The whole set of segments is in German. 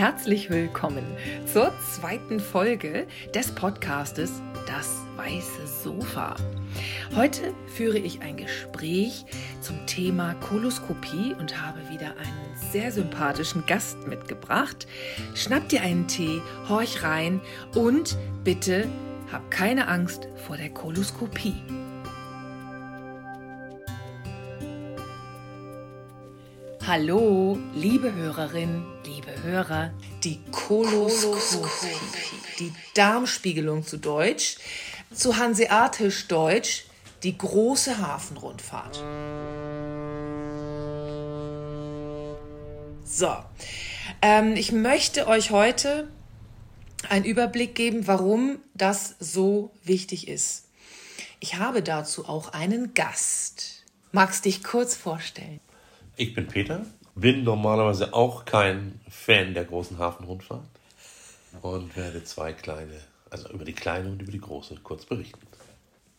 Herzlich willkommen zur zweiten Folge des Podcastes Das weiße Sofa. Heute führe ich ein Gespräch zum Thema Koloskopie und habe wieder einen sehr sympathischen Gast mitgebracht. Schnapp dir einen Tee, horch rein und bitte hab keine Angst vor der Koloskopie. Hallo, liebe Hörerin, liebe Hörer, die Koloskopie, die Darmspiegelung zu Deutsch, zu Hanseatisch Deutsch, die große Hafenrundfahrt. So, ähm, ich möchte euch heute einen Überblick geben, warum das so wichtig ist. Ich habe dazu auch einen Gast. Magst dich kurz vorstellen? Ich bin Peter, bin normalerweise auch kein Fan der großen Hafenrundfahrt und werde zwei kleine, also über die kleine und über die große kurz berichten.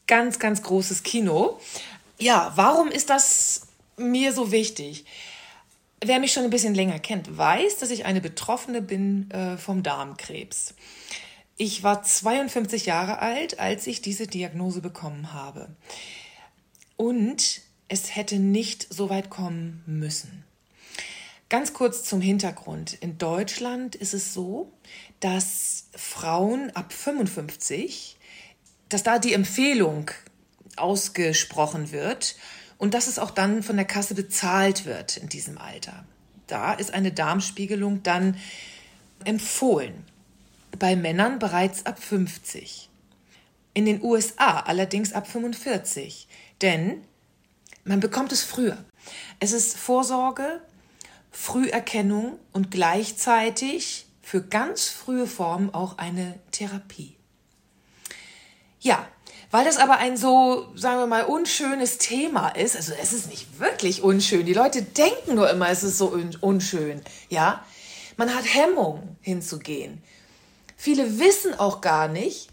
Ganz, ganz großes Kino. Ja, warum ist das mir so wichtig? Wer mich schon ein bisschen länger kennt, weiß, dass ich eine Betroffene bin äh, vom Darmkrebs. Ich war 52 Jahre alt, als ich diese Diagnose bekommen habe. Und es hätte nicht so weit kommen müssen. Ganz kurz zum Hintergrund. In Deutschland ist es so, dass Frauen ab 55, dass da die Empfehlung ausgesprochen wird und dass es auch dann von der Kasse bezahlt wird in diesem Alter. Da ist eine Darmspiegelung dann empfohlen. Bei Männern bereits ab 50. In den USA allerdings ab 45. Denn man bekommt es früher. Es ist Vorsorge, Früherkennung und gleichzeitig für ganz frühe Formen auch eine Therapie. Ja, weil das aber ein so, sagen wir mal, unschönes Thema ist, also es ist nicht wirklich unschön, die Leute denken nur immer, es ist so unschön, ja. Man hat Hemmung hinzugehen. Viele wissen auch gar nicht,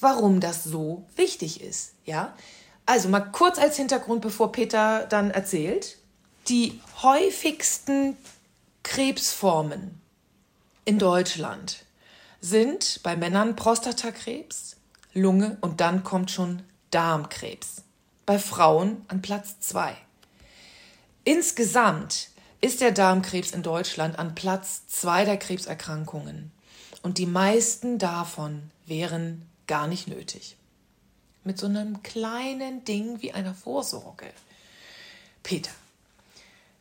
warum das so wichtig ist, ja. Also mal kurz als Hintergrund, bevor Peter dann erzählt. Die häufigsten Krebsformen in Deutschland sind bei Männern Prostatakrebs, Lunge und dann kommt schon Darmkrebs. Bei Frauen an Platz zwei. Insgesamt ist der Darmkrebs in Deutschland an Platz zwei der Krebserkrankungen. Und die meisten davon wären gar nicht nötig mit so einem kleinen Ding wie einer Vorsorge. Peter,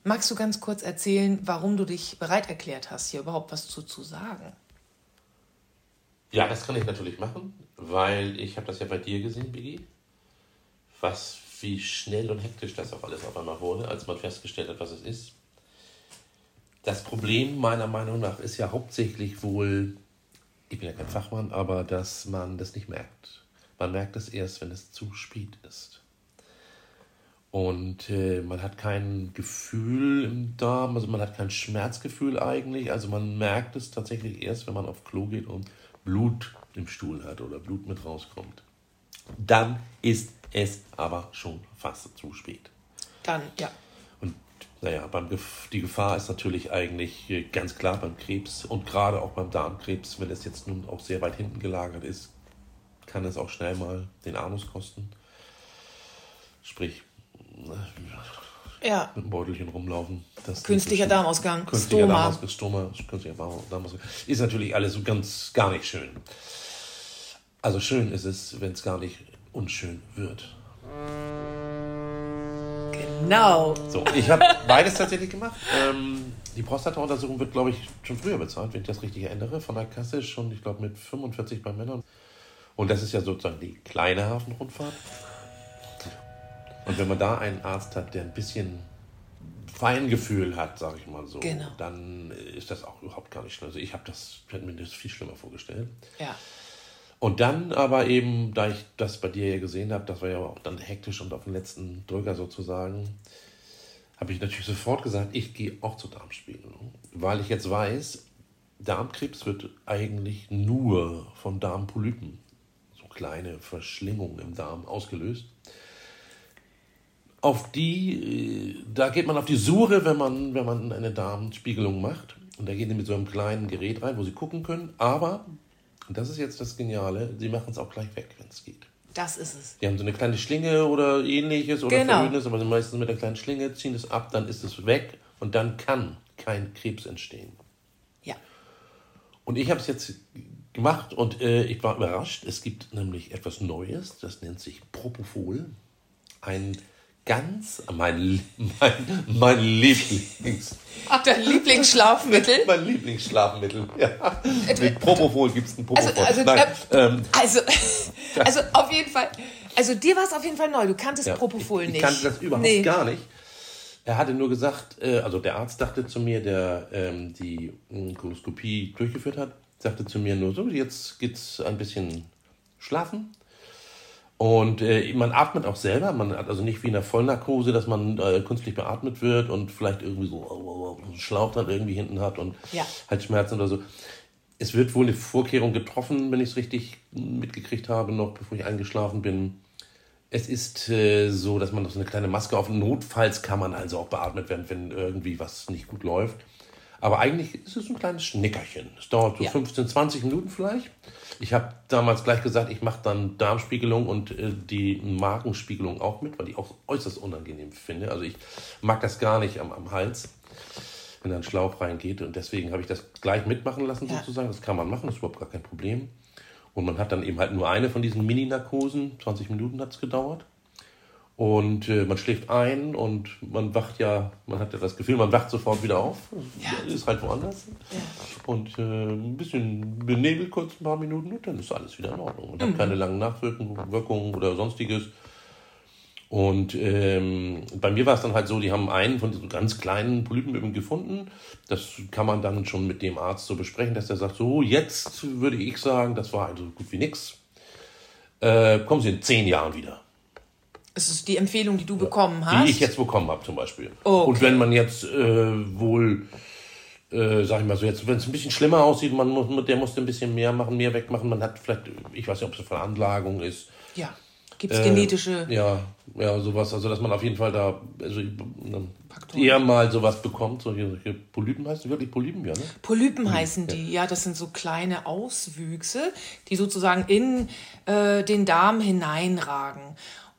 magst du ganz kurz erzählen, warum du dich bereit erklärt hast, hier überhaupt was zu, zu sagen? Ja, das kann ich natürlich machen, weil ich habe das ja bei dir gesehen, Biggie. Was, wie schnell und hektisch das auch alles auf einmal wurde, als man festgestellt hat, was es ist. Das Problem meiner Meinung nach ist ja hauptsächlich wohl, ich bin ja kein Fachmann, aber dass man das nicht merkt. Man merkt es erst, wenn es zu spät ist. Und äh, man hat kein Gefühl im Darm, also man hat kein Schmerzgefühl eigentlich. Also man merkt es tatsächlich erst, wenn man auf Klo geht und Blut im Stuhl hat oder Blut mit rauskommt. Dann ist es aber schon fast zu spät. Dann, ja. Und naja, beim, die Gefahr ist natürlich eigentlich äh, ganz klar beim Krebs und gerade auch beim Darmkrebs, wenn es jetzt nun auch sehr weit hinten gelagert ist, kann es auch schnell mal den Anus kosten. Sprich, ja. mit dem Beutelchen rumlaufen. Das Künstlicher Darmausgang. Künstlicher Stoma. Darmausgang, Stoma, künstlicher Darmausgang. Ist natürlich alles so ganz gar nicht schön. Also schön ist es, wenn es gar nicht unschön wird. Genau. So, ich habe beides tatsächlich gemacht. Ähm, die Prostata-Untersuchung wird, glaube ich, schon früher bezahlt, wenn ich das richtig erinnere, von der Kasse schon, ich glaube, mit 45 bei Männern. Und das ist ja sozusagen die kleine Hafenrundfahrt. Und wenn man da einen Arzt hat, der ein bisschen Feingefühl hat, sage ich mal so, genau. dann ist das auch überhaupt gar nicht schlimm. Also ich habe das, hätte mir das viel schlimmer vorgestellt. Ja. Und dann aber eben, da ich das bei dir ja gesehen habe, das war ja auch dann hektisch und auf den letzten Drücker sozusagen, habe ich natürlich sofort gesagt, ich gehe auch zur Darmspiegelung. Weil ich jetzt weiß, Darmkrebs wird eigentlich nur von Darmpolypen kleine Verschlingung im Darm ausgelöst. Auf die, äh, da geht man auf die Suche, wenn man, wenn man eine Darmspiegelung macht. und da gehen die mit so einem kleinen Gerät rein, wo sie gucken können. Aber, und das ist jetzt das Geniale, sie machen es auch gleich weg, wenn es geht. Das ist es. Die haben so eine kleine Schlinge oder ähnliches oder Genau. Verhöhnes, aber meistens mit einer kleinen Schlinge, ziehen es ab, dann ist es weg und dann kann kein Krebs entstehen. Ja. Und ich habe es jetzt gemacht und äh, ich war überrascht. Es gibt nämlich etwas Neues, das nennt sich Propofol. Ein ganz, mein, mein, mein Lieblings, Dein Lieblingsschlafmittel? mein Lieblingsschlafmittel. Ja. Mit Propofol gibt es ein Propofol. Also, also, Nein, äh, ähm, Also, also auf jeden Fall. Also dir war es auf jeden Fall neu. Du kanntest Ja, Propofol ich, nicht. Ich kannte das überhaupt Nee. gar nicht. Er hatte nur gesagt, äh, also der Arzt dachte zu mir, der ähm, die ähm, Koloskopie durchgeführt hat, sagte zu mir nur so, jetzt geht's ein bisschen schlafen. Und äh, man atmet auch selber, man hat also nicht wie in der Vollnarkose, dass man äh, künstlich beatmet wird und vielleicht irgendwie so einen Schlauch dann irgendwie hinten hat und Ja. halt Schmerzen oder so. Es wird wohl eine Vorkehrung getroffen, wenn ich es richtig mitgekriegt habe, noch bevor ich eingeschlafen bin. Es ist äh, so, dass man noch so eine kleine Maske auf. Notfalls kann man also auch beatmet werden, wenn irgendwie was nicht gut läuft. Aber eigentlich ist es ein kleines Schnickerchen. Es dauert so Ja. 15, 20 Minuten vielleicht. Ich habe damals gleich gesagt, ich mache dann Darmspiegelung und äh, die Magenspiegelung auch mit, weil ich auch äußerst unangenehm finde. Also ich mag das gar nicht am, am Hals, wenn da ein Schlauch reingeht. Und deswegen habe ich das gleich mitmachen lassen Ja. sozusagen. Das kann man machen, das ist überhaupt gar kein Problem. Und man hat dann eben halt nur eine von diesen Mini-Narkosen. 20 Minuten hat es gedauert. Und äh, man schläft ein und man wacht ja, man hat ja das Gefühl, man wacht sofort wieder auf. Ja. Ist halt woanders. Und äh, ein bisschen benebelt kurz ein paar Minuten und dann ist alles wieder in Ordnung. Und Mhm. hat keine langen Nachwirkungen oder sonstiges. Und ähm, bei mir war es dann halt so, die haben einen von diesen ganz kleinen Polypen eben gefunden. Das kann man dann schon mit dem Arzt so besprechen, dass der sagt, so jetzt würde ich sagen, das war also gut wie nix. Äh, kommen Sie in zehn Jahren wieder. Es ist die Empfehlung, die du bekommen hast. Die ich jetzt bekommen habe zum Beispiel. Okay. Und wenn man jetzt äh, wohl, äh, sag ich mal so, jetzt, wenn es ein bisschen schlimmer aussieht, man muss, der musste ein bisschen mehr machen, mehr wegmachen, man hat vielleicht, ich weiß nicht, ob es eine Veranlagung ist. ja. Gibt es genetische. Äh, Ja, ja, sowas, also dass man auf jeden Fall da also, Faktoren. eher mal sowas bekommt, solche, solche Polypen heißt wirklich Polypen, ja, ne? Polypen heißen die, ja, das sind so kleine Auswüchse, die sozusagen in äh, den Darm hineinragen.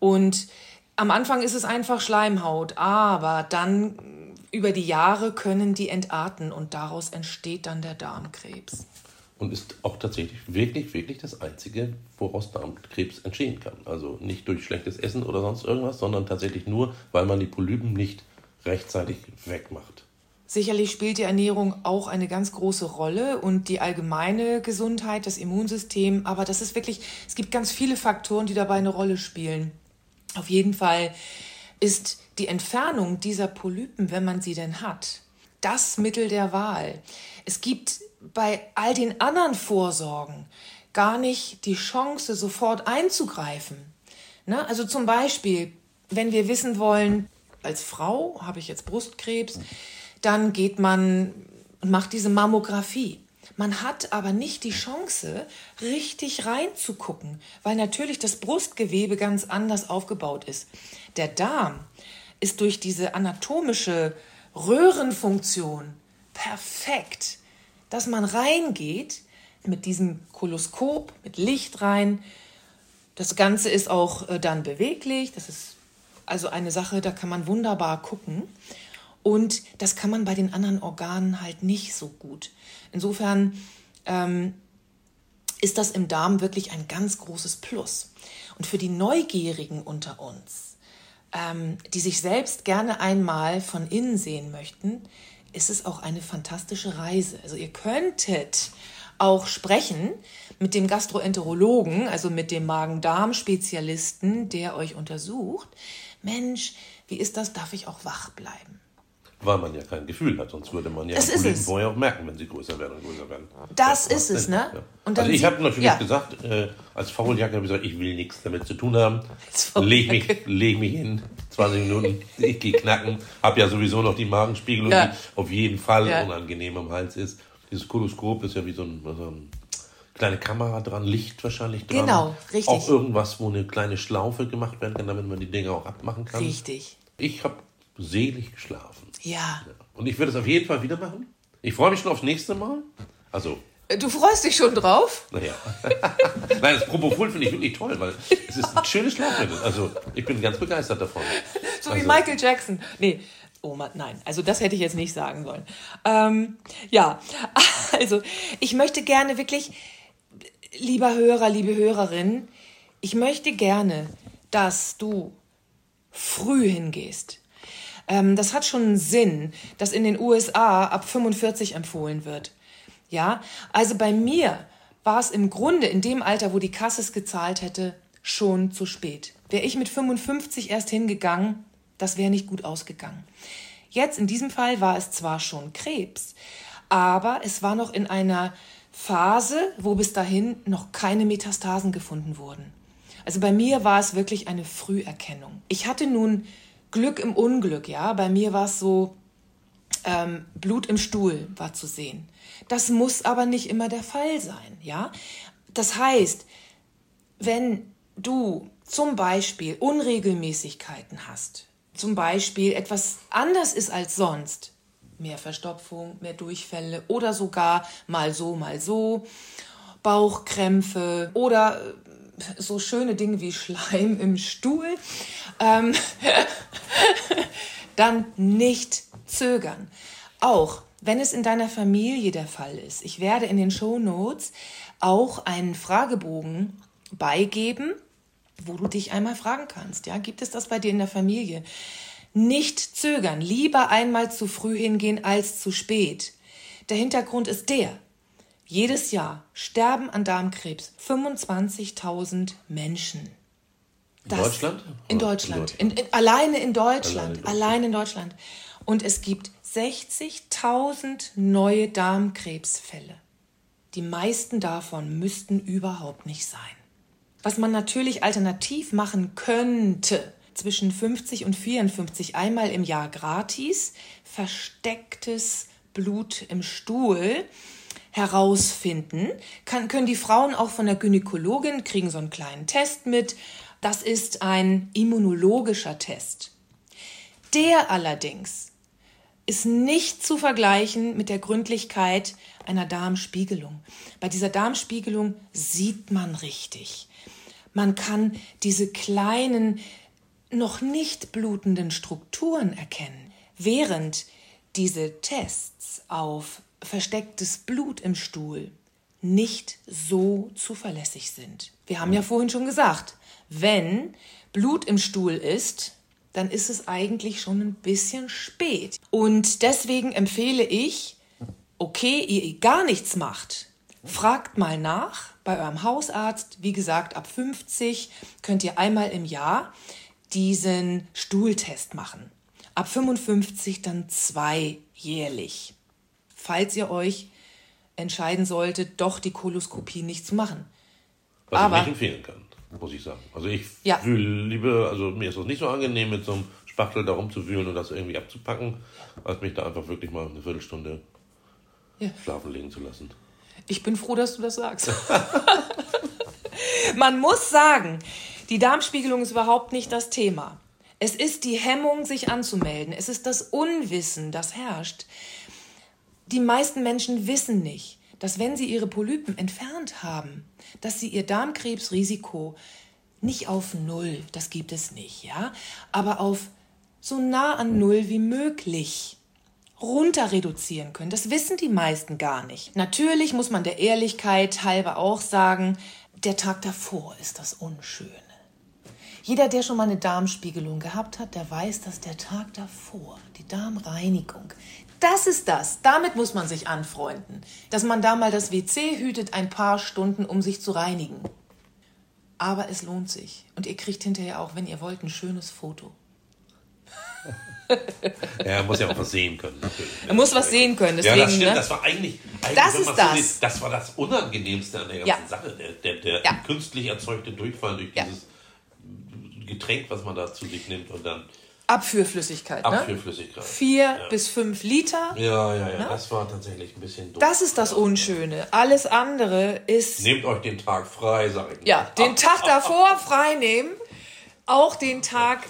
Und am Anfang ist es einfach Schleimhaut, aber dann über die Jahre können die entarten und daraus entsteht dann der Darmkrebs. Und ist auch tatsächlich wirklich, wirklich das Einzige, woraus Darmkrebs entstehen kann. Also nicht durch schlechtes Essen oder sonst irgendwas, sondern tatsächlich nur, weil man die Polypen nicht rechtzeitig wegmacht. Sicherlich spielt die Ernährung auch eine ganz große Rolle und die allgemeine Gesundheit, das Immunsystem. Aber das ist wirklich, es gibt ganz viele Faktoren, die dabei eine Rolle spielen. Auf jeden Fall ist die Entfernung dieser Polypen, wenn man sie denn hat, das Mittel der Wahl. Es gibt bei all den anderen Vorsorgen gar nicht die Chance, sofort einzugreifen. Ne? Also zum Beispiel, wenn wir wissen wollen, als Frau habe ich jetzt Brustkrebs, dann geht man und macht diese Mammographie. Man hat aber nicht die Chance, richtig reinzugucken, weil natürlich das Brustgewebe ganz anders aufgebaut ist. Der Darm ist durch diese anatomische Röhrenfunktion perfekt, dass man reingeht mit diesem Koloskop, mit Licht rein. Das Ganze ist auch äh, dann beweglich. Das ist also eine Sache, da kann man wunderbar gucken. Und das kann man bei den anderen Organen halt nicht so gut. Insofern ähm, ist das im Darm wirklich ein ganz großes Plus. Und für die Neugierigen unter uns, ähm, die sich selbst gerne einmal von innen sehen möchten, ist es auch eine fantastische Reise. Also ihr könntet auch sprechen mit dem Gastroenterologen, also mit dem Magen-Darm-Spezialisten, der euch untersucht. Mensch, wie ist das? Darf ich auch wach bleiben? Weil man ja kein Gefühl hat, sonst würde man ja Das es. vorher auch merken, wenn sie größer werden und größer werden. Das macht ist es, Sinn, ne? Ja. Also ich habe natürlich ja. gesagt, äh, als Fauljacke habe ich gesagt, ich will nichts damit zu tun haben. Leg mich, leg mich hin, 20 Minuten, ich gehe knacken. Habe ja sowieso noch die Magenspiegelung, Ja. die auf jeden Fall unangenehm am Hals ist. Dieses Koloskop ist ja wie so ein, so ein kleine Kamera dran, Licht wahrscheinlich dran. Genau, richtig. Auch irgendwas, wo eine kleine Schlaufe gemacht werden kann, damit man die Dinge auch abmachen kann. Richtig. Ich habe selig geschlafen. Ja. Und ich würde es auf jeden Fall wieder machen. Ich freue mich schon aufs nächste Mal. Also. Äh, du freust dich schon drauf? Naja. Nein, das Propofol finde ich wirklich toll, weil es ist ein schönes Schlafmittel. Also, ich bin ganz begeistert davon. So also, wie Michael Jackson. Nee. Oh Mann, nein, also das hätte ich jetzt nicht sagen sollen. Ähm, ja, also ich möchte gerne wirklich, lieber Hörer, liebe Hörerin, ich möchte gerne, dass du früh hingehst. Ähm, das hat schon einen Sinn, dass in den USA ab 45 empfohlen wird. Ja, also bei mir war es im Grunde in dem Alter, wo die Kasse es gezahlt hätte, schon zu spät. Wäre ich mit 55 erst hingegangen, das wäre nicht gut ausgegangen. Jetzt in diesem Fall war es zwar schon Krebs, aber es war noch in einer Phase, wo bis dahin noch keine Metastasen gefunden wurden. Also bei mir war es wirklich eine Früherkennung. Ich hatte nun Glück im Unglück, ja. Bei mir war es so, ähm, Blut im Stuhl war zu sehen. Das muss aber nicht immer der Fall sein, ja. Das heißt, wenn du zum Beispiel Unregelmäßigkeiten hast, zum Beispiel etwas anders ist als sonst, mehr Verstopfung, mehr Durchfälle oder sogar mal so, mal so, Bauchkrämpfe oder äh, so schöne Dinge wie Schleim im Stuhl, ähm, dann nicht zögern. Auch wenn es in deiner Familie der Fall ist. Ich werde in den Show Notes auch einen Fragebogen beigeben, wo du dich einmal fragen kannst. Ja, gibt es das bei dir in der Familie? Nicht zögern, lieber einmal zu früh hingehen als zu spät. Der Hintergrund ist der, jedes Jahr sterben an Darmkrebs 25.000 Menschen. Das in Deutschland? In Deutschland. In, in, alleine in Deutschland. Alleine in Deutschland. Und es gibt 60.000 neue Darmkrebsfälle. Die meisten davon müssten überhaupt nicht sein. Was man natürlich alternativ machen könnte, zwischen 50 und 54 einmal im Jahr gratis, verstecktes Blut im Stuhl herausfinden. Kann, können die Frauen auch von der Gynäkologin, kriegen so einen kleinen Test mit. Das ist ein immunologischer Test. Der allerdings ist nicht zu vergleichen mit der Gründlichkeit einer Darmspiegelung. Bei dieser Darmspiegelung sieht man richtig. Man kann diese kleinen, noch nicht blutenden Strukturen erkennen, während diese Tests auf verstecktes Blut im Stuhl nicht so zuverlässig sind. Wir haben ja vorhin schon gesagt, wenn Blut im Stuhl ist, dann ist es eigentlich schon ein bisschen spät. Und deswegen empfehle ich, okay, ihr gar nichts macht, fragt mal nach bei eurem Hausarzt. Wie gesagt, ab 50 könnt ihr einmal im Jahr diesen Stuhltest machen. Ab 55 dann zwei jährlich falls ihr euch entscheiden solltet, doch die Koloskopie nicht zu machen. Was Aber, ich nicht empfehlen kann, muss ich sagen. Also ich ja. fühle lieber, also mir ist es nicht so angenehm, mit so einem Spachtel da rumzuwühlen und das irgendwie abzupacken, als mich da einfach wirklich mal eine Viertelstunde ja. schlafen legen zu lassen. Ich bin froh, dass du das sagst. Man muss sagen, die Darmspiegelung ist überhaupt nicht das Thema. Es ist die Hemmung, sich anzumelden. Es ist das Unwissen, das herrscht. Die meisten Menschen wissen nicht, dass wenn sie ihre Polypen entfernt haben, dass sie ihr Darmkrebsrisiko nicht auf Null, das gibt es nicht, ja, aber auf so nah an Null wie möglich runter reduzieren können. Das wissen die meisten gar nicht. Natürlich muss man der Ehrlichkeit halber auch sagen, der Tag davor ist das Unschöne. Jeder, der schon mal eine Darmspiegelung gehabt hat, der weiß, dass der Tag davor, die Darmreinigung, das ist das. Damit muss man sich anfreunden. Dass man da mal das WC hütet ein paar Stunden, um sich zu reinigen. Aber es lohnt sich. Und ihr kriegt hinterher auch, wenn ihr wollt, ein schönes Foto. ja, er muss ja auch was sehen können. Natürlich. Er muss was sehen können. Deswegen, ja, das stimmt. Ne? Das war eigentlich, eigentlich das, ist das. Sieht, das war das Unangenehmste an der ganzen ja. Sache. Der, der, der ja. künstlich erzeugte Durchfall durch dieses Getränk, was man da zu sich nimmt und dann Abführflüssigkeit. Ne? Abführflüssigkeit. Vier ja. bis fünf Liter. Ja, ja, ja. Ne? Das war tatsächlich ein bisschen doof. Das ist das Unschöne. Alles andere ist. Nehmt euch den Tag frei, sag ich. Ja, mal. den Tag davor frei nehmen. Auch den Tag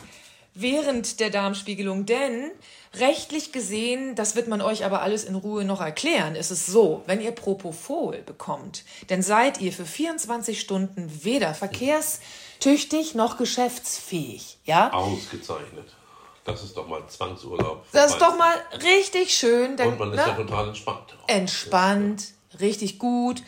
während der Darmspiegelung. Denn Rechtlich gesehen, das wird man euch aber alles in Ruhe noch erklären, ist es so, wenn ihr Propofol bekommt, dann seid ihr für 24 Stunden weder verkehrstüchtig noch geschäftsfähig. Ja? Ausgezeichnet. Das ist doch mal Zwangsurlaub. Das ist doch mal richtig schön. Denn, Und man ist ne? ja total entspannt. entspannt, richtig gut.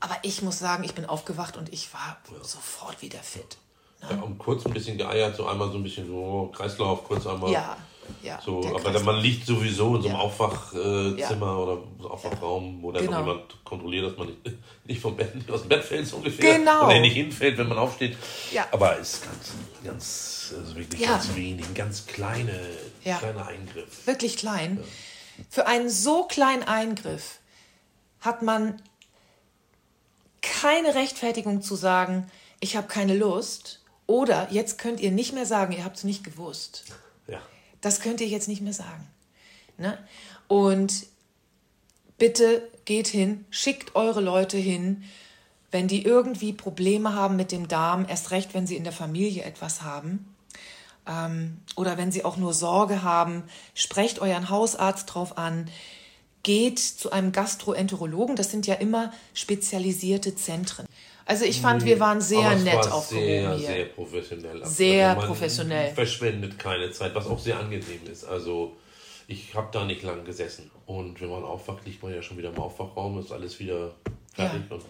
Aber ich muss sagen, ich bin aufgewacht und ich war sofort wieder fit. Ja, und kurz ein bisschen geeiert, so einmal so ein bisschen so Kreislauf, kurz einmal. Ja, ja. So, aber Kreislauf. man liegt sowieso in so einem Ja. Aufwachzimmer Ja. oder so Aufwachraum, wo dann Genau. jemand kontrolliert, dass man nicht, nicht vom Bett, nicht aus dem Bett fällt, so ungefähr. Genau. Oder nicht hinfällt, wenn man aufsteht. Ja. Aber es ist ganz, ganz, also wirklich Ja. ganz wenig, ein ganz kleine, kleiner Eingriff. wirklich klein. Für einen so kleinen Eingriff hat man keine Rechtfertigung zu sagen, ich habe keine Lust. Oder jetzt könnt ihr nicht mehr sagen, ihr habt es nicht gewusst. Ja. Das könnt ihr jetzt nicht mehr sagen. Ne? Und bitte geht hin, schickt eure Leute hin, wenn die irgendwie Probleme haben mit dem Darm, erst recht, wenn sie in der Familie etwas haben. Ähm, oder wenn sie auch nur Sorge haben, sprecht euren Hausarzt drauf an. Geht zu einem Gastroenterologen, das sind ja immer spezialisierte Zentren. Also ich fand, wir waren sehr nett war aufgehoben sehr, hier. sehr professionell. Sehr man professionell. Verschwendet keine Zeit, was auch sehr angenehm ist. Also ich habe da nicht lang gesessen. Und wenn man aufwacht, liegt man ja schon wieder im Aufwachraum, ist alles wieder fertig. Ja. Und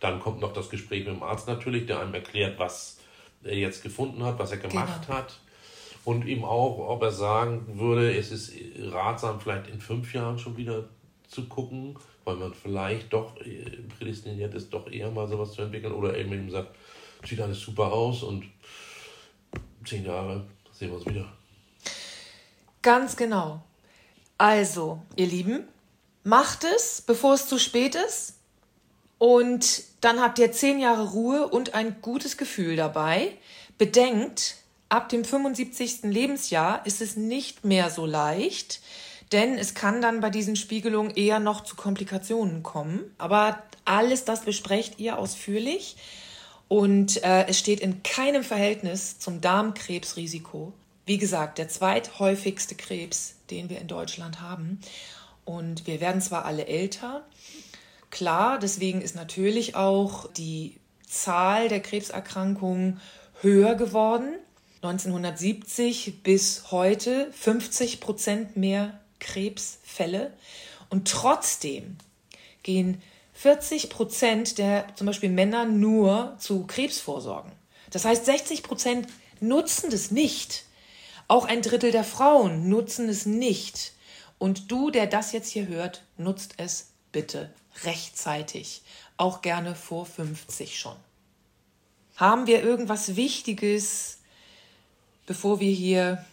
dann kommt noch das Gespräch mit dem Arzt natürlich, der einem erklärt, was er jetzt gefunden hat, was er gemacht Genau. hat. Und eben auch, ob er sagen würde, es ist ratsam, vielleicht in fünf Jahren schon wieder zu gucken, weil man vielleicht doch äh, prädestiniert ist, doch eher mal sowas zu entwickeln. Oder eben eben sagt, sieht alles super aus und zehn Jahre sehen wir uns wieder. Ganz genau. Also, ihr Lieben, macht es, bevor es zu spät ist. Und dann habt ihr zehn Jahre Ruhe und ein gutes Gefühl dabei. Bedenkt, ab dem 75. Lebensjahr ist es nicht mehr so leicht, denn es kann dann bei diesen Spiegelungen eher noch zu Komplikationen kommen. Aber alles das besprecht ihr ausführlich. Und äh, es steht in keinem Verhältnis zum Darmkrebsrisiko. Wie gesagt, der zweithäufigste Krebs, den wir in Deutschland haben. Und wir werden zwar alle älter, klar, deswegen ist natürlich auch die Zahl der Krebserkrankungen höher geworden. 1970 bis heute 50 Prozent mehr Krebsfälle. Und trotzdem gehen 40 Prozent der zum Beispiel Männer nur zu Krebsvorsorgen. Das heißt, 60 Prozent nutzen das nicht. Auch ein Drittel der Frauen nutzen es nicht. Und du, der das jetzt hier hört, nutzt es bitte rechtzeitig. Auch gerne vor 50 schon. Haben wir irgendwas Wichtiges, bevor wir hier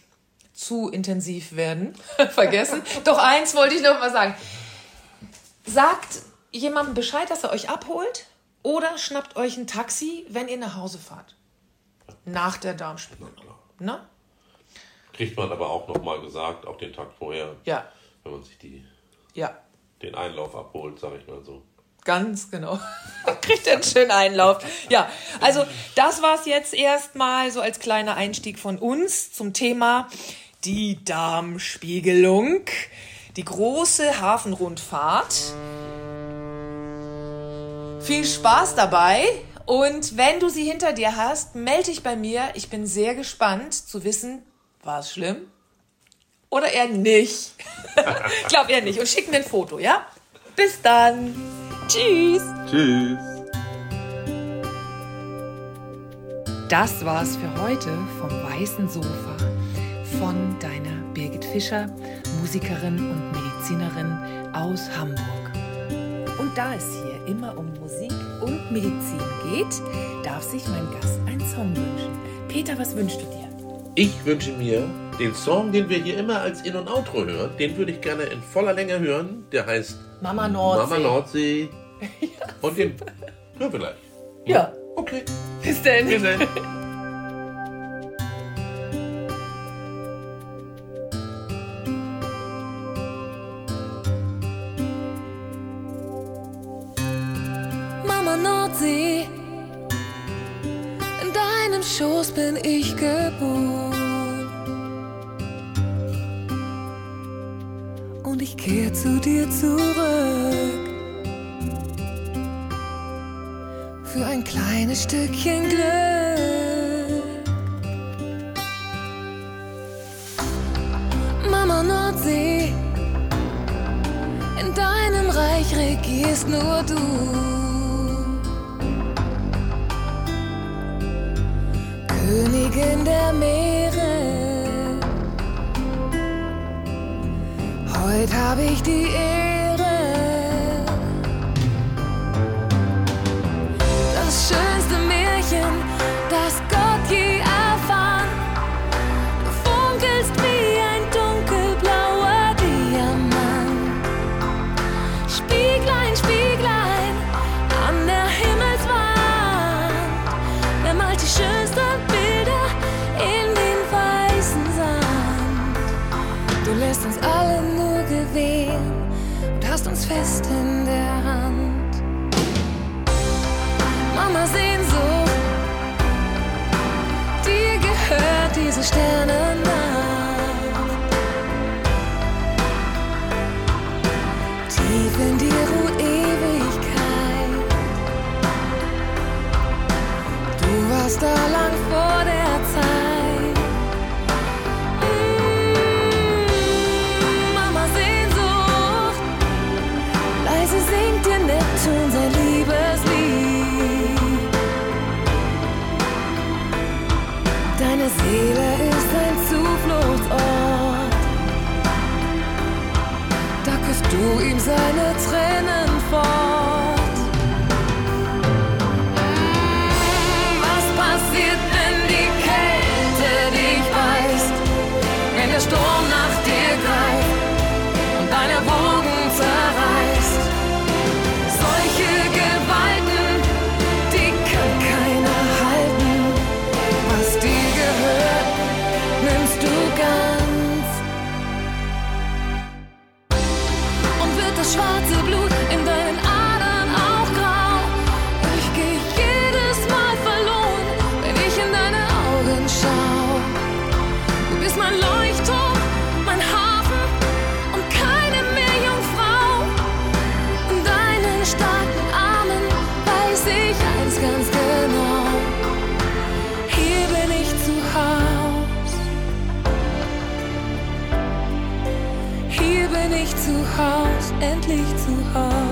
zu intensiv werden? Vergessen? Doch eins wollte ich noch mal sagen. Sagt jemandem Bescheid, dass er euch abholt oder schnappt euch ein Taxi, wenn ihr nach Hause fahrt. Nach der Darmspiegelung. Ne? Kriegt man aber auch nochmal gesagt, auch den Tag vorher, Ja, wenn man sich die, ja, den Einlauf abholt, sage ich mal so. ganz genau. Kriegt einen schönen Einlauf. Ja, also das war's jetzt erstmal so als kleiner Einstieg von uns zum Thema die Darmspiegelung. Die große Hafenrundfahrt. Viel Spaß dabei. Und wenn du sie hinter dir hast, melde dich bei mir. Ich bin sehr gespannt zu wissen, war es schlimm oder eher nicht. ich glaube eher nicht. Und schick mir ein Foto, ja? Bis dann. Tschüss. Tschüss. Das war's für heute vom Weißen Sofa von deiner Birgit Fischer, Musikerin und Medizinerin aus Hamburg. Und da es hier immer um Musik und Medizin geht, darf sich mein Gast einen Song wünschen. Peter, was wünschst du dir? Ich wünsche mir den Song, den wir hier immer als In- und Outro hören, den würde ich gerne in voller Länge hören. Der heißt Mama Nordsee. Mama Nordsee. Und den hören wir gleich. Ja, Okay. bis denn. Bis dann. für ein kleines Stückchen Glück. Mama Nordsee, in deinem Reich regierst nur du. Königin der Meere, heute habe ich die Ehre. Spieglein, Spieglein. crystalline 吧。endlich zu Hause.